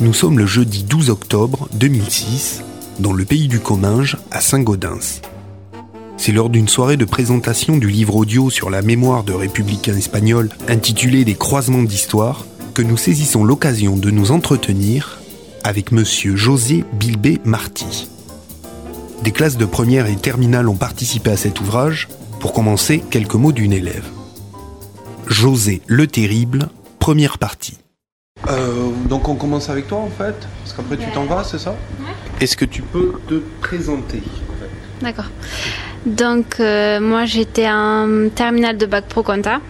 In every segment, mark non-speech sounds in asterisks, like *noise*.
Nous sommes le jeudi 12 octobre 2006, dans le pays du Comminges, à Saint-Gaudens. C'est lors d'une soirée de présentation du livre audio sur la mémoire de républicains espagnols intitulé Des croisements d'histoire que nous saisissons l'occasion de nous entretenir avec monsieur José Bilbé Marty. Des classes de première et terminale ont participé à cet ouvrage. Pour commencer, quelques mots d'une élève. José Le Terrible, première partie. Euh, donc on commence avec toi en fait, parce qu'après tu t'en vas, c'est ça? Est-ce que tu peux te présenter en fait? D'accord. Donc euh, moi j'étais en terminale de bac pro compta.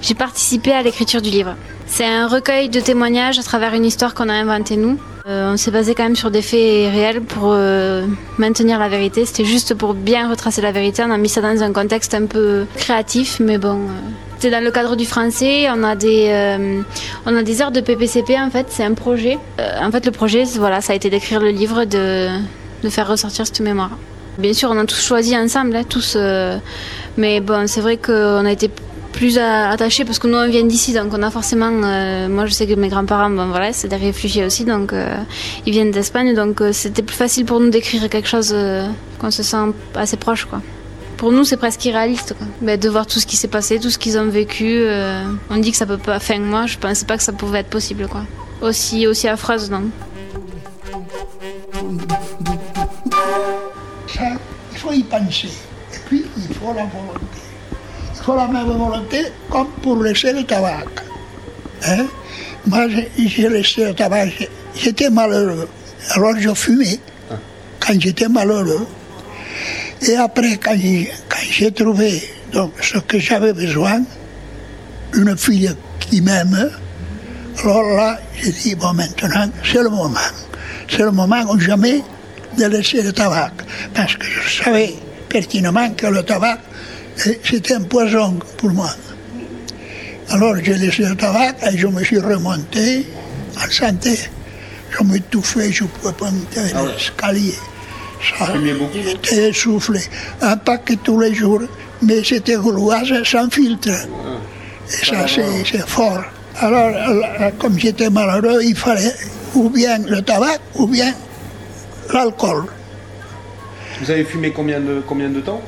J'ai participé à l'écriture du livre. C'est un recueil de témoignages à travers une histoire qu'on a inventée nous. Euh, on s'est basé quand même sur des faits réels pour euh, maintenir la vérité. C'était juste pour bien retracer la vérité. On a mis ça dans un contexte un peu créatif, mais bon. euh, c'est dans le cadre du français. On a des, euh, on a des heures de PPCP en fait. C'est un projet. Euh, en fait, le projet, voilà, ça a été d'écrire le livre, de, de faire ressortir cette mémoire. Bien sûr, on a tous choisi ensemble, hein, tous. euh, mais bon, c'est vrai qu'on a été plus attachés parce que nous on vient d'ici, donc on a forcément. moi, je sais que mes grands-parents, bon voilà, c'est des réfugiés aussi, donc ils viennent d'Espagne, donc c'était plus facile pour nous d'écrire quelque chose qu'on se sent assez proche, quoi. Pour nous, c'est presque irréaliste, quoi. Ben, de voir tout ce qui s'est passé, tout ce qu'ils ont vécu. euh, on dit que ça peut pas. Enfin, moi, je pensais pas que ça pouvait être possible, quoi. Aussi, aussi affreuse, non. Ça, il faut y penser. Et puis, il faut la volonté. Il faut la même volonté comme pour laisser le tabac. Hein? Moi, j'ai laissé le tabac, j'étais malheureux. Alors, je fumais quand j'étais malheureux. Et après, quand j'ai trouvé donc, ce que j'avais besoin, une fille qui m'aime, alors là, j'ai dit, bon, maintenant, c'est le moment. C'est le moment ou jamais de laisser le tabac. Parce que je savais pertinemment que le tabac, eh, c'était un poison pour moi. Alors j'ai laissé le tabac et je me suis remonté en santé. Je m'étouffais, je ne pouvais pas monter Ah l'escalier. Ça, J'étais essoufflé. Un paquet tous les jours, mais c'était gauloise sans filtre. Et ça, c'est fort. Alors, là, comme j'étais malheureux, il fallait ou bien le tabac ou bien l'alcool. Vous avez fumé combien de, combien de temps?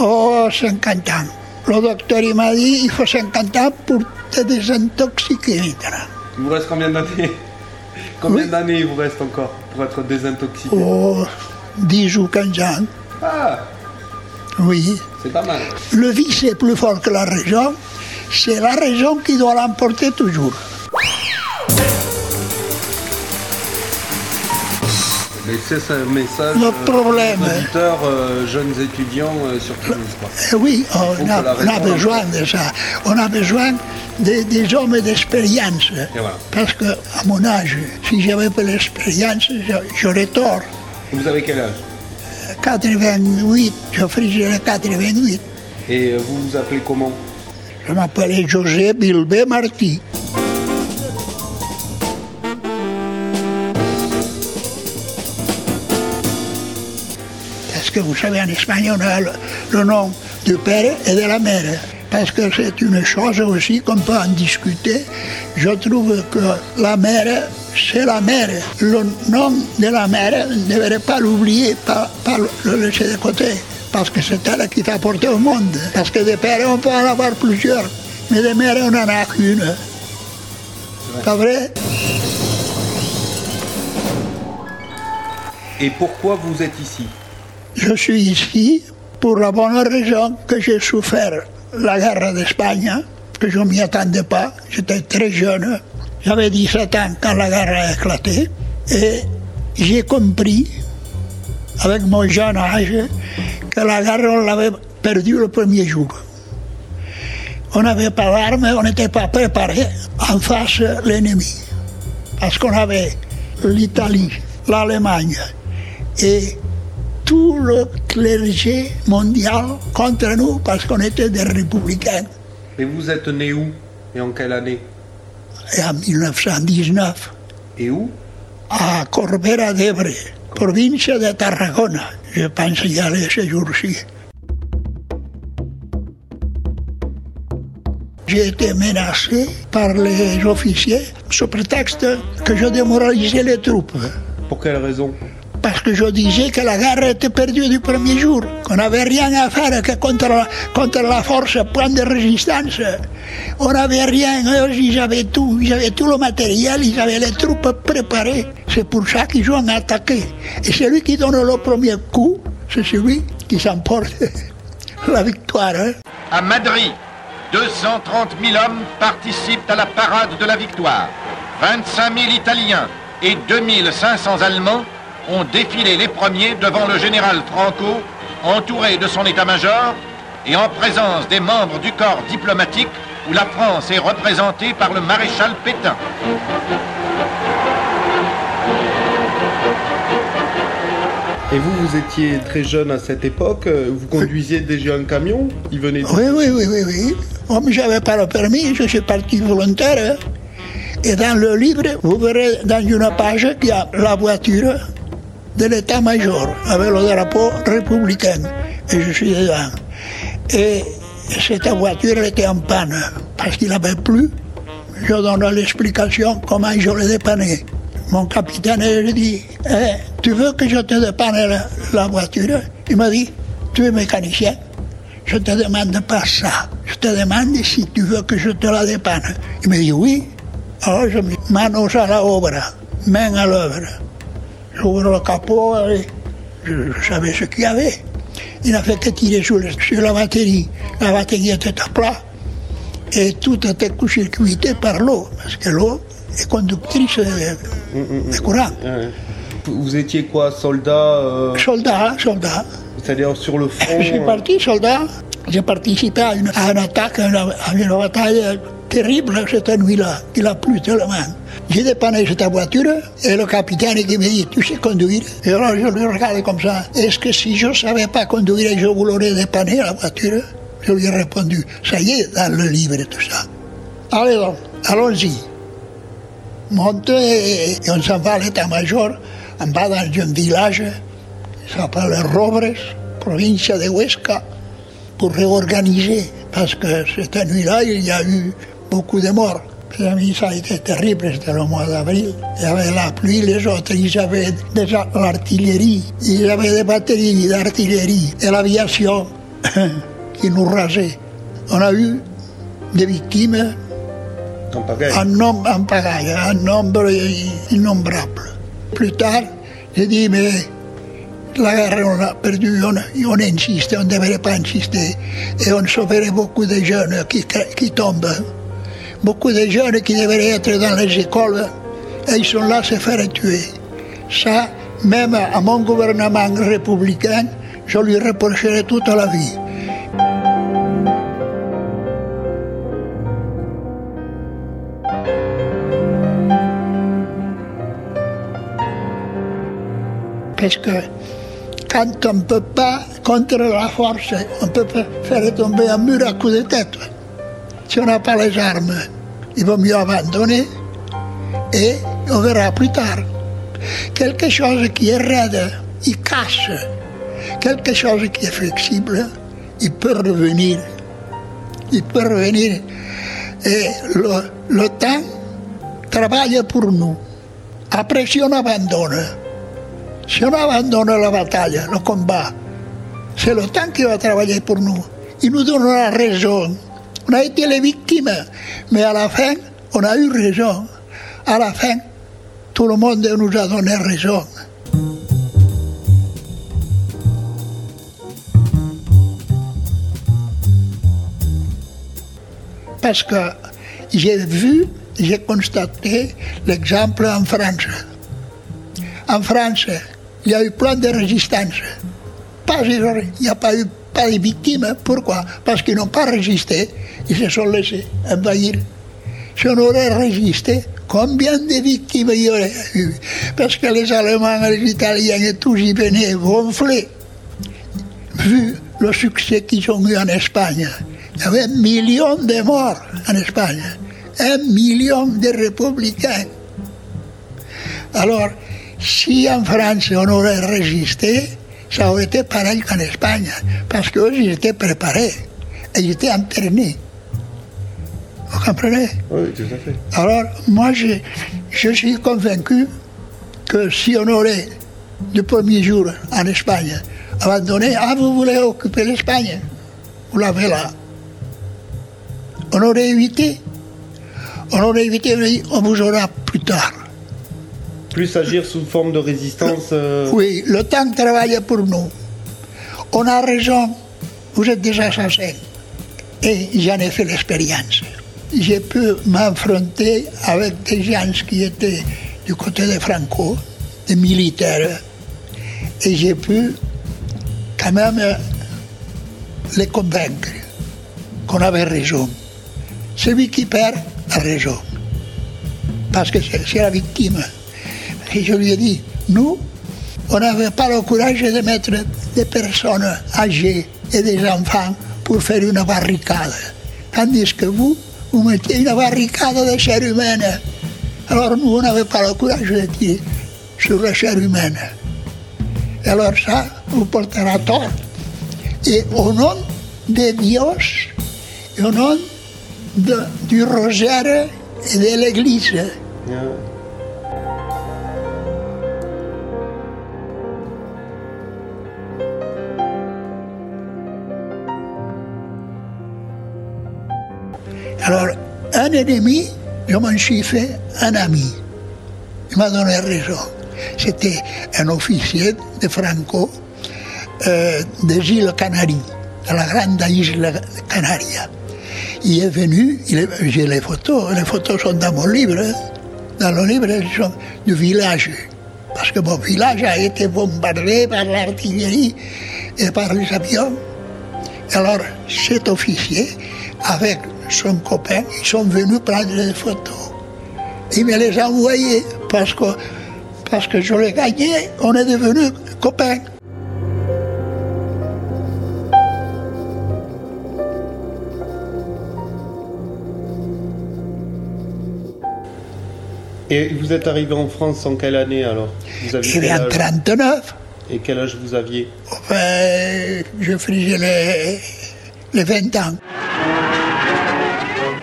Oh, 50 ans. Le docteur il m'a dit il faut 50 ans pour te désintoxiquer maintenant. Il vous reste combien d'années? Combien Oui. d'années il vous reste encore pour être désintoxiqué? Oh, 10 ou 15 ans. Ah, Oui. c'est pas mal. Le vice est plus fort que la raison. C'est la raison qui doit l'emporter toujours. Mais c'est un message Le euh, problème, aux hein. auditeurs, euh, jeunes étudiants euh, sur Toulouse. Quoi. Eh oui, on a, on besoin de ça. On a besoin de- des hommes d'expérience. Voilà. Parce que, à mon âge, si j'avais pas l'expérience, j'aurais tort. Vous avez quel âge 88, je ferai 88. Et euh, vous vous appelez comment Je m'appelais José Bilbé Martí. Parce que vous savez, en Espagne, on a le, le nom du père et de la mère? Parce que c'est une chose aussi qu'on peut en discuter. Je trouve que la mère, c'est la mère. Le nom de la mère, on ne devrait pas l'oublier, pas, pas le laisser de côté. Parce que c'est elle qui t'a porté au monde. Parce que des pères, on peut en avoir plusieurs. Mais des mères, on n'en a qu'une. Pas vrai? Et pourquoi vous êtes ici? Je suis ici pour la bonne raison que j'ai souffert la guerre d'Espagne, que je ne m'y attendais pas. J'étais très jeune. J'avais 17 ans quand la guerre a éclaté. Et j'ai compris, avec mon jeune âge, que la guerre, on l'avait perdue le premier jour. On n'avait pas d'armes, on n'était pas préparé en face l'ennemi. Parce qu'on avait l'Italie, l'Allemagne et tout le clergé mondial contre nous parce qu'on était des républicains. Et vous êtes né où Et en quelle année? En 1919, Et où à Corbera d'Ebre, province de Tarragona, je pense y aller ce jour-ci. J'ai été menacé par les officiers sous prétexte que je démoralisais les troupes. Pour quelle raison? Je disais que la guerre était perdue du premier jour, qu'on n'avait rien à faire contre la, force point de résistance. On n'avait rien, ils avaient tout, ils le matériel, ils avaient les troupes préparées. C'est pour ça qu'ils ont attaqué. Et celui qui donne le premier coup, c'est celui qui s'emporte *laughs* la victoire. Hein. À Madrid, 230 000 hommes participent à la parade de la victoire. 25 000 Italiens et 2500 Allemands ont défilé les premiers devant le général Franco, entouré de son état-major et en présence des membres du corps diplomatique où la France est représentée par le maréchal Pétain. Et vous, vous étiez très jeune à cette époque, vous conduisiez déjà un camion Il venait Oui, oui, oui, oui, oui. Moi, je n'avais pas le permis, je suis parti volontaire. Et dans le livre, vous verrez dans une page qu'il y a la voiture de l'état-major avec le drapeau républicain. Et je suis dedans. Et cette voiture était en panne parce qu'il n'avait plus. Je donne l'explication comment je l'ai dépanné. Mon capitaine lui dit eh, Tu veux que je te dépanne la, voiture? Il m'a dit Tu es mécanicien Je te demande pas ça. Je te demande si tu veux que je te la dépanne. Il m'a dit Oui. Alors je me manos à la obra, main à l'œuvre. J'ouvre le capot et je, savais ce qu'il y avait. Il n'a fait que tirer sur, la batterie. La batterie était à plat et tout était circuité par l'eau, parce que l'eau est conductrice de, courant. Vous étiez quoi, soldat euh, Soldat, soldat. C'est-à-dire sur le *laughs* front Je suis euh, parti soldat. J'ai participé à une, attaque, à une, bataille terrible cette nuit-là. Il a plu tellement. J'ai dépanné cette voiture et le capitaine qui me dit Tu sais conduire? Et alors je lui regarde comme ça Est-ce que si je ne savais pas conduire, je vous l'aurais dépanné la voiture? Je lui ai répondu Ça y est, dans le livre et tout ça. Allez donc, allons-y. Monte et, on s'en va à l'état-major, on va dans un village qui s'appelle Robres, province de Huesca, pour réorganiser, parce que cette nuit-là, il y a eu *coughs* beaucoup de morts ça a été terrible, c'était le mois d'avril. Il y avait la pluie, les autres, ils avaient déjà l'artillerie, ils avaient des batteries d'artillerie et l'aviation qui nous rasait. On a eu des victimes en, nombre, en pagaille, un nombre innombrable. Plus tard, j'ai dit, mais la guerre, on a perdu, on, on insiste, on ne devrait pas insister. Et on sauverait beaucoup de jeunes qui, qui tombent beaucoup de jeunes qui devraient être dans les écoles, ils sont là à se faire tuer. Ça, même à mon gouvernement républicain, je lui reprocherai toute la vie. Parce que quand on ne peut pas, contre la force, on peut faire tomber un mur à coup de tête. Si on n'a pas les armes, il vaut mieux abandonner et on verra plus tard. Quelque chose qui est raide, il cache. Quelque chose qui est flexible, il peut revenir. Il peut revenir. Et le, le temps travaille pour nous. Après, si on abandonne, si on abandonne la bataille, le combat, c'est le temps qui va travailler pour nous. Il nous donnera raison. On a été les victimes, mais à la fin, on a eu raison. À la fin, tout le monde nous a donné raison. Parce que j'ai vu, j'ai constaté l'exemple en France. En France, il y a eu plein de résistance. Pas, il n'y a pas eu pas de victimes. Pourquoi? Parce qu'ils n'ont pas résisté. Ils se sont laissés envahir. Si on aurait résisté, combien de victimes il y aurait eu? Parce que les Allemands, les Italiens et tous y venaient gonflés. Vu le succès qu'ils ont eu en Espagne, il y avait un million de morts en Espagne, un million de républicains. Alors, si en France on aurait résisté, ça aurait été pareil qu'en Espagne, parce qu'eux, ils étaient préparés, ils étaient entraînés. Vous comprenez? Oui, tout à fait. Alors, moi, je, je suis convaincu que si on aurait, le premier jour en Espagne, abandonné, ah, vous voulez occuper l'Espagne, vous l'avez là. On aurait évité. On aurait évité, on vous aura plus tard. Plus agir sous forme de résistance. euh, Oui, le temps travaille pour nous. On a raison, vous êtes des assassins. Et j'en ai fait l'expérience. J'ai pu m'affronter avec des gens qui étaient du côté de Franco, des militaires. Et j'ai pu quand même les convaincre qu'on avait raison. Celui qui perd a raison. Parce que c'est la victime. Et je lui ai dit, nous, on n'avait pas le courage de mettre des personnes âgées et des enfants pour faire une barricade. Tandis que vous, vous mettez une barricade de chair humaine. Alors nous, on n'avait pas le courage de tirer sur la chair humaine. Et alors ça vous portera tort. Et au nom de Dieu et au nom de- du rosaire et de l'Église, euh, Alors, un ennemi, je m'en suis fait un ami. Il m'a donné raison. C'était un officier de Franco euh, des îles Canaries, de la grande île Canaria. Il est venu, j'ai les photos, les photos sont dans mon livre. hein. Dans le livre, elles sont du village. Parce que mon village a été bombardé par l'artillerie et par les avions. Alors, cet officier, avec son copain, ils sont venus prendre des photos. Il me les a envoyées parce que, parce que je l'ai gagné, on est devenus copains. Et vous êtes arrivé en France en quelle année alors? Vous aviez est en âge? 39. Et quel âge vous aviez? Enfin, je faisais les, les 20 ans.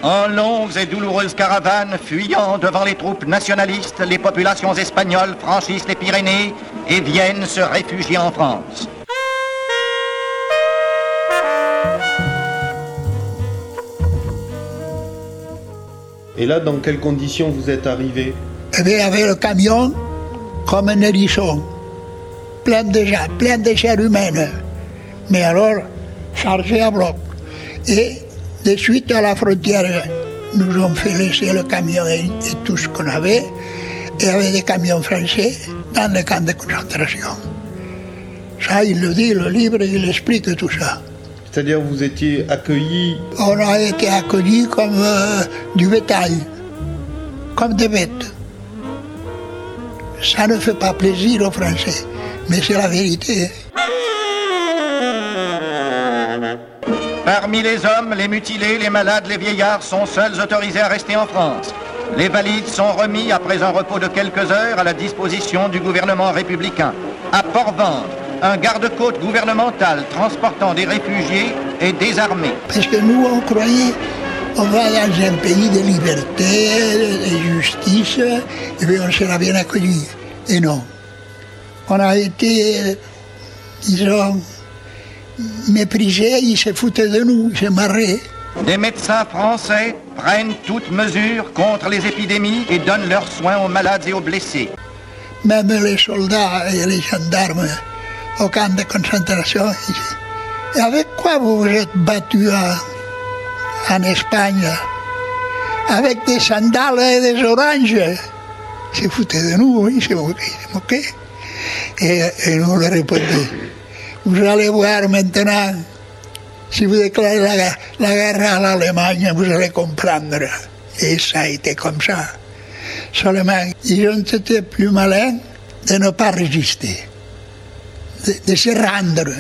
En longues et douloureuses caravanes fuyant devant les troupes nationalistes, les populations espagnoles franchissent les Pyrénées et viennent se réfugier en France. Et là, dans quelles conditions vous êtes arrivé Eh bien, avec le camion, comme un hérisson, plein de gens, plein de chair humaine. Mais alors, chargé à bloc. Et de suite à la frontière, nous ont fait laisser le camion et, et tout ce qu'on avait, et avec des camions français dans les camps de concentration. Ça, il le dit, le livre, il explique tout ça. C'est-à-dire vous étiez accueilli On a été accueillis comme euh, du bétail, comme des bêtes. Ça ne fait pas plaisir aux Français, mais c'est la vérité. Parmi les hommes, les mutilés, les malades, les vieillards sont seuls autorisés à rester en France. Les valides sont remis après un repos de quelques heures à la disposition du gouvernement républicain. À Port-Vendre, un garde-côte gouvernemental transportant des réfugiés est désarmé. Parce que nous, on croyait on va dans un pays de liberté, de justice, et puis on sera bien accueillis. Et non. On a été, disons, méprisés, ils se foutaient de nous, ils se marraient. Des médecins français prennent toutes mesures contre les épidémies et donnent leurs soins aux malades et aux blessés. Même les soldats et les gendarmes au camp de concentration. Et avec quoi vous vous êtes battus en, en Espagne? Avec des sandales et des oranges? Ils se foutaient de nous, ils se moquaient. Et, et nous leur répondions, vous allez voir maintenant, si vous déclarez la, la guerre à l'Allemagne, vous allez comprendre. Et ça a été comme ça. Seulement, ils ont été plus malins de ne pas résister, de, de se rendre.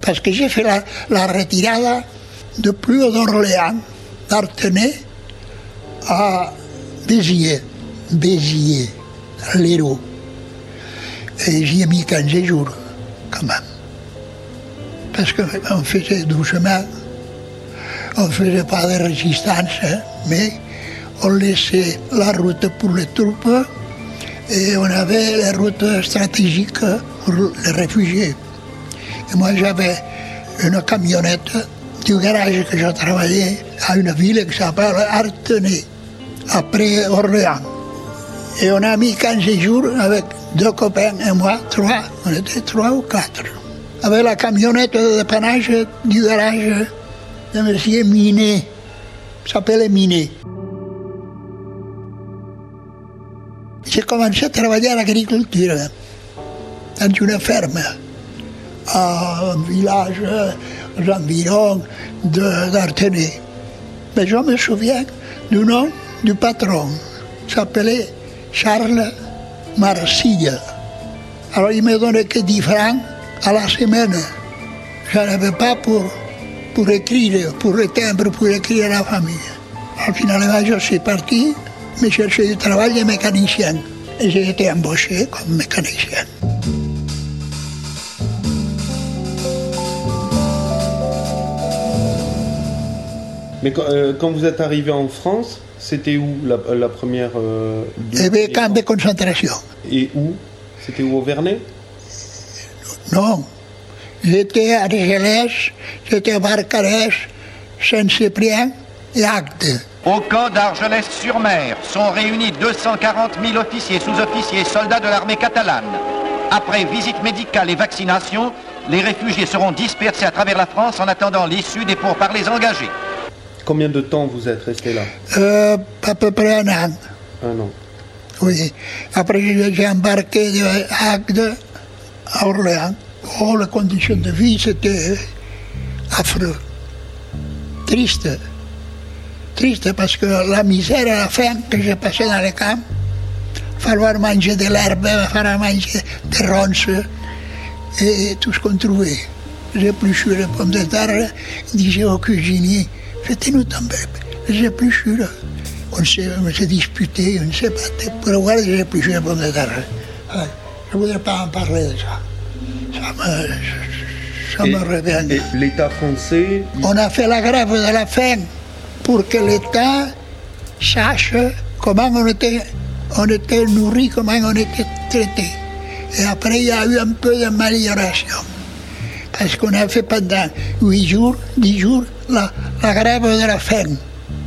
Parce que j'ai fait la, la retirada de plus d'Orléans, d'Artenay à Béziers, Béziers, l'Hérault. J'y ai mis 15 jours, quand même. parce qu'on faisait doucement, on faisait pas de résistance, mais on laissait la route pour les troupes et on avait les routes stratégiques pour les réfugiés. Et moi j'avais une camionnette du garage que j'ai travaillé à une ville qui s'appelle Artenay, après Orléans. Et on a mis 15 jours avec deux copains et moi, trois, on était trois ou quatre. Avec la camionnette de dépannage du garage de M. Minet, s'appelait Minet. J'ai commencé à travailler à l'agriculture, dans une ferme, à un village aux environs d'Artenay. Mais je me souviens du nom du patron, s'appelait Charles Marcille. Alors il me donnait que 10 francs à la semaine. Je n'avais pas pour, pour écrire, pour le pour écrire à la famille. Alors finalement, je suis parti me chercher du travail de mécanicien. Et j'ai été embauché comme mécanicien. Mais quand, euh, quand vous êtes arrivé en France, c'était où la, la première euh, bien, camp de concentration. Et où? C'était où au Vernet? Non. J'étais à Argelès, j'étais à Barcarès, Saint-Cyprien et Agde. Au camp d'Argelès-sur-Mer sont réunis 240 000 officiers, sous-officiers et soldats de l'armée catalane. Après visite médicale et vaccination, les réfugiés seront dispersés à travers la France en attendant l'issue des pourparlers engagés. Combien de temps vous êtes resté là Euh, à peu près un an. Un an. Oui. Après, j'ai embarqué de Agde à Orléans. Oh, les conditions de vie, c'était affreux. Triste. Triste parce que la misère et la faim que j'ai passé dans les camps, falloir manger de l'herbe, falloir manger des ronces et tout ce qu'on trouvait. J'ai épluché les pommes de terre, disais au cuisinier, faites-nous tomber les épluchures. On s'est, disputé, on s'est battu pour avoir les épluchures. Ouais, Je ne voudrais pas en parler de ça. Ça me, ça Et- me revient. Et l'État français, On a fait la grève de la faim pour que l'État sache comment on était, on était nourri, comment on était traité. Et après, il y a eu un peu d'amélioration. Parce qu'on a fait pendant huit jours, dix jours, la, la grève de la faim.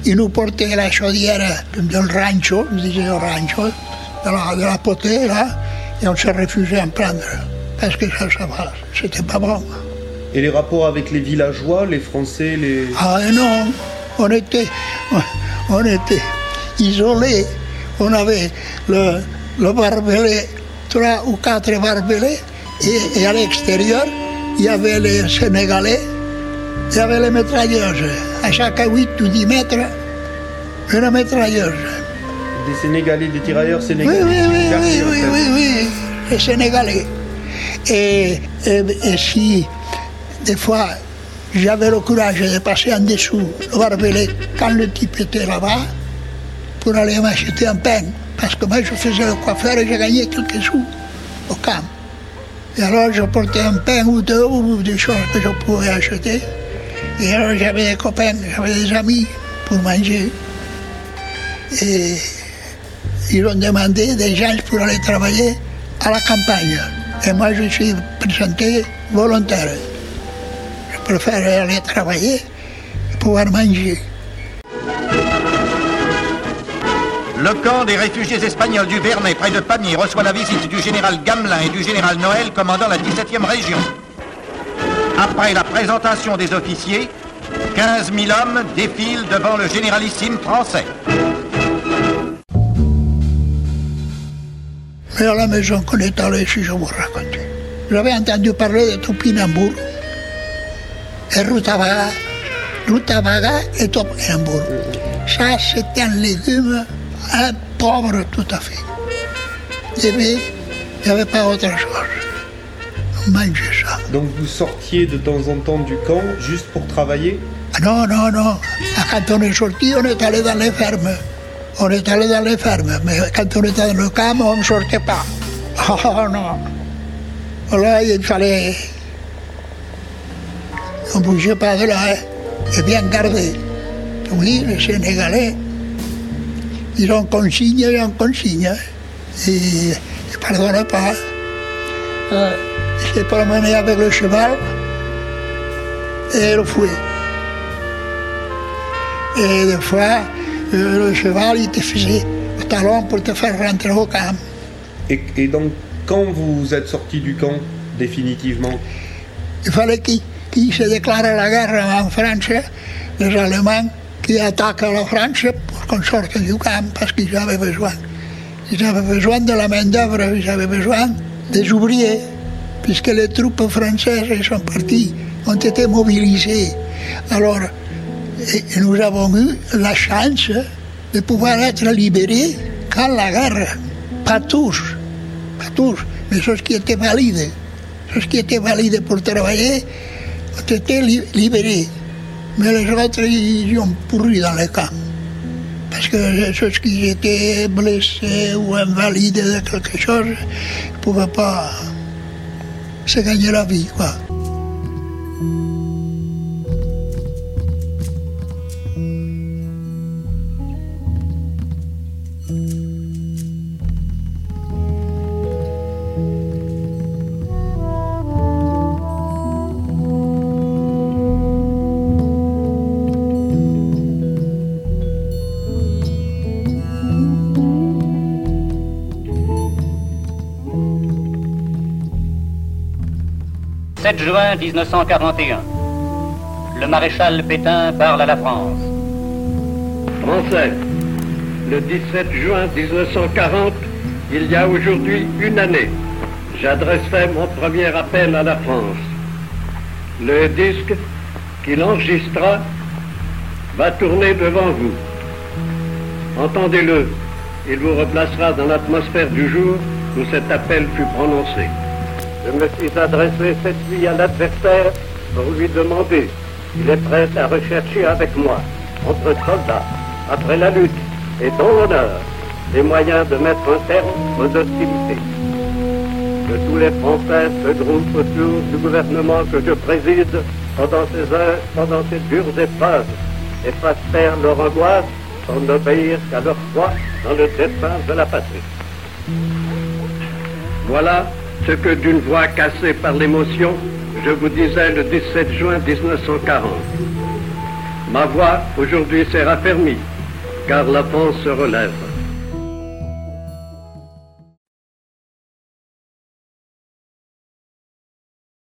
Ils nous portaient la chaudière du rancho, rancho, de la, de la potée, là, et on se refusait à en prendre. Parce que ça, ça va, c'était pas bon. et les rapports avec les villageois, les Français, les... Ah non, on était, on était isolés. On avait le, le barbelé, trois ou quatre barbelés, et, et à l'extérieur, il y avait les Sénégalais, il y avait les mitrailleuses. À chaque 8 ou 10 mètres, une mitrailleuse. des Sénégalais, des tirailleurs Oui, sénégalais. oui, oui, quartier, oui, oui, fait. oui, oui, les Sénégalais. Et, et, et si, des fois, j'avais le courage de passer en dessous le barbelé quand le type était là-bas, pour aller m'acheter un pain. Parce que moi, je faisais le coiffeur et j'ai gagné quelques sous au camp. Et alors, je portais un pain ou deux ou des choses que je pouvais acheter. Et alors, j'avais des copains, j'avais des amis pour manger. Et ils ont demandé des gens pour aller travailler à la campagne. Et moi, je suis présenté volontaire. Je préfère aller travailler et pouvoir manger. Le camp des réfugiés espagnols du Vernet, près de Pamiers, reçoit la visite du général Gamelin et du général Noël, commandant la 17e région. Après la présentation des officiers, 15 000 hommes défilent devant le généralissime français. Mais à la maison qu'on est allé, si je vous raconte. J'avais entendu parler de Topinambour et Rutabaga. Rutabaga et Topinambour. Ça, c'était un légume, un pauvre tout à fait. Et puis, il n'y avait pas autre chose. On mangeait ça. Donc vous sortiez de temps en temps du camp juste pour travailler? Ah Non, non, non. Ah, Quand on est sorti, on est allé dans les fermes. On est allé dans les fermes. Mais quand on était dans le camp, on ne sortait pas. *laughs* Oh non. Là, il fallait On ne bougeait pas de là, hein. et bien gardé. Oui, les Sénégalais, ils ont consigne, ils ont consigne. Hein. Ils ne pardonnent pas. Euh, il s'est promené avec le cheval et le fouet. Et des fois, euh, le cheval, il te faisait le talon pour te faire rentrer au camp. Et, donc, quand vous êtes sorti du camp, définitivement? Il fallait qu'il se déclare la guerre en France, les Allemands qui attaquent la France sorte du camp parce qu'ils avaient besoin. Ils avaient besoin de la main-d'œuvre, ils avaient besoin des ouvriers, puisque les troupes françaises sont parties, ont été mobilisées. Alors, nous avons eu la chance de pouvoir être libérés quand la guerre, pas tous, pas tous, mais ceux qui étaient valides, ceux qui étaient valides pour travailler, ont été libérés. Mais les autres, ils ont pourri dans les camps. Parce que ceux qui étaient blessés ou invalides de quelque chose ne pouvaient pas se gagner la vie. 7 juin 1941. Le maréchal Pétain parle à la France. Français, le 17 juin 1940, il y a aujourd'hui une année, j'adresserai mon premier appel à la France. Le disque qu'il enregistra va tourner devant vous. Entendez-le, il vous replacera dans l'atmosphère du jour où cet appel fut prononcé. Je me suis adressé cette nuit à l'adversaire pour lui demander s'il est prêt à rechercher avec moi, entre soldats, après la lutte et dans l'honneur, les moyens de mettre un terme aux hostilités. Que tous les Français se groupent autour du gouvernement que je préside pendant ces heures, pendant ces dures épreuves, et fassent faire leur angoisse pour n'obéir qu'à leur foi dans le destin de la patrie. Voilà ce que d'une voix cassée par l'émotion, je vous disais le 17 juin 1940. Ma voix aujourd'hui s'est raffermie, car la France se relève.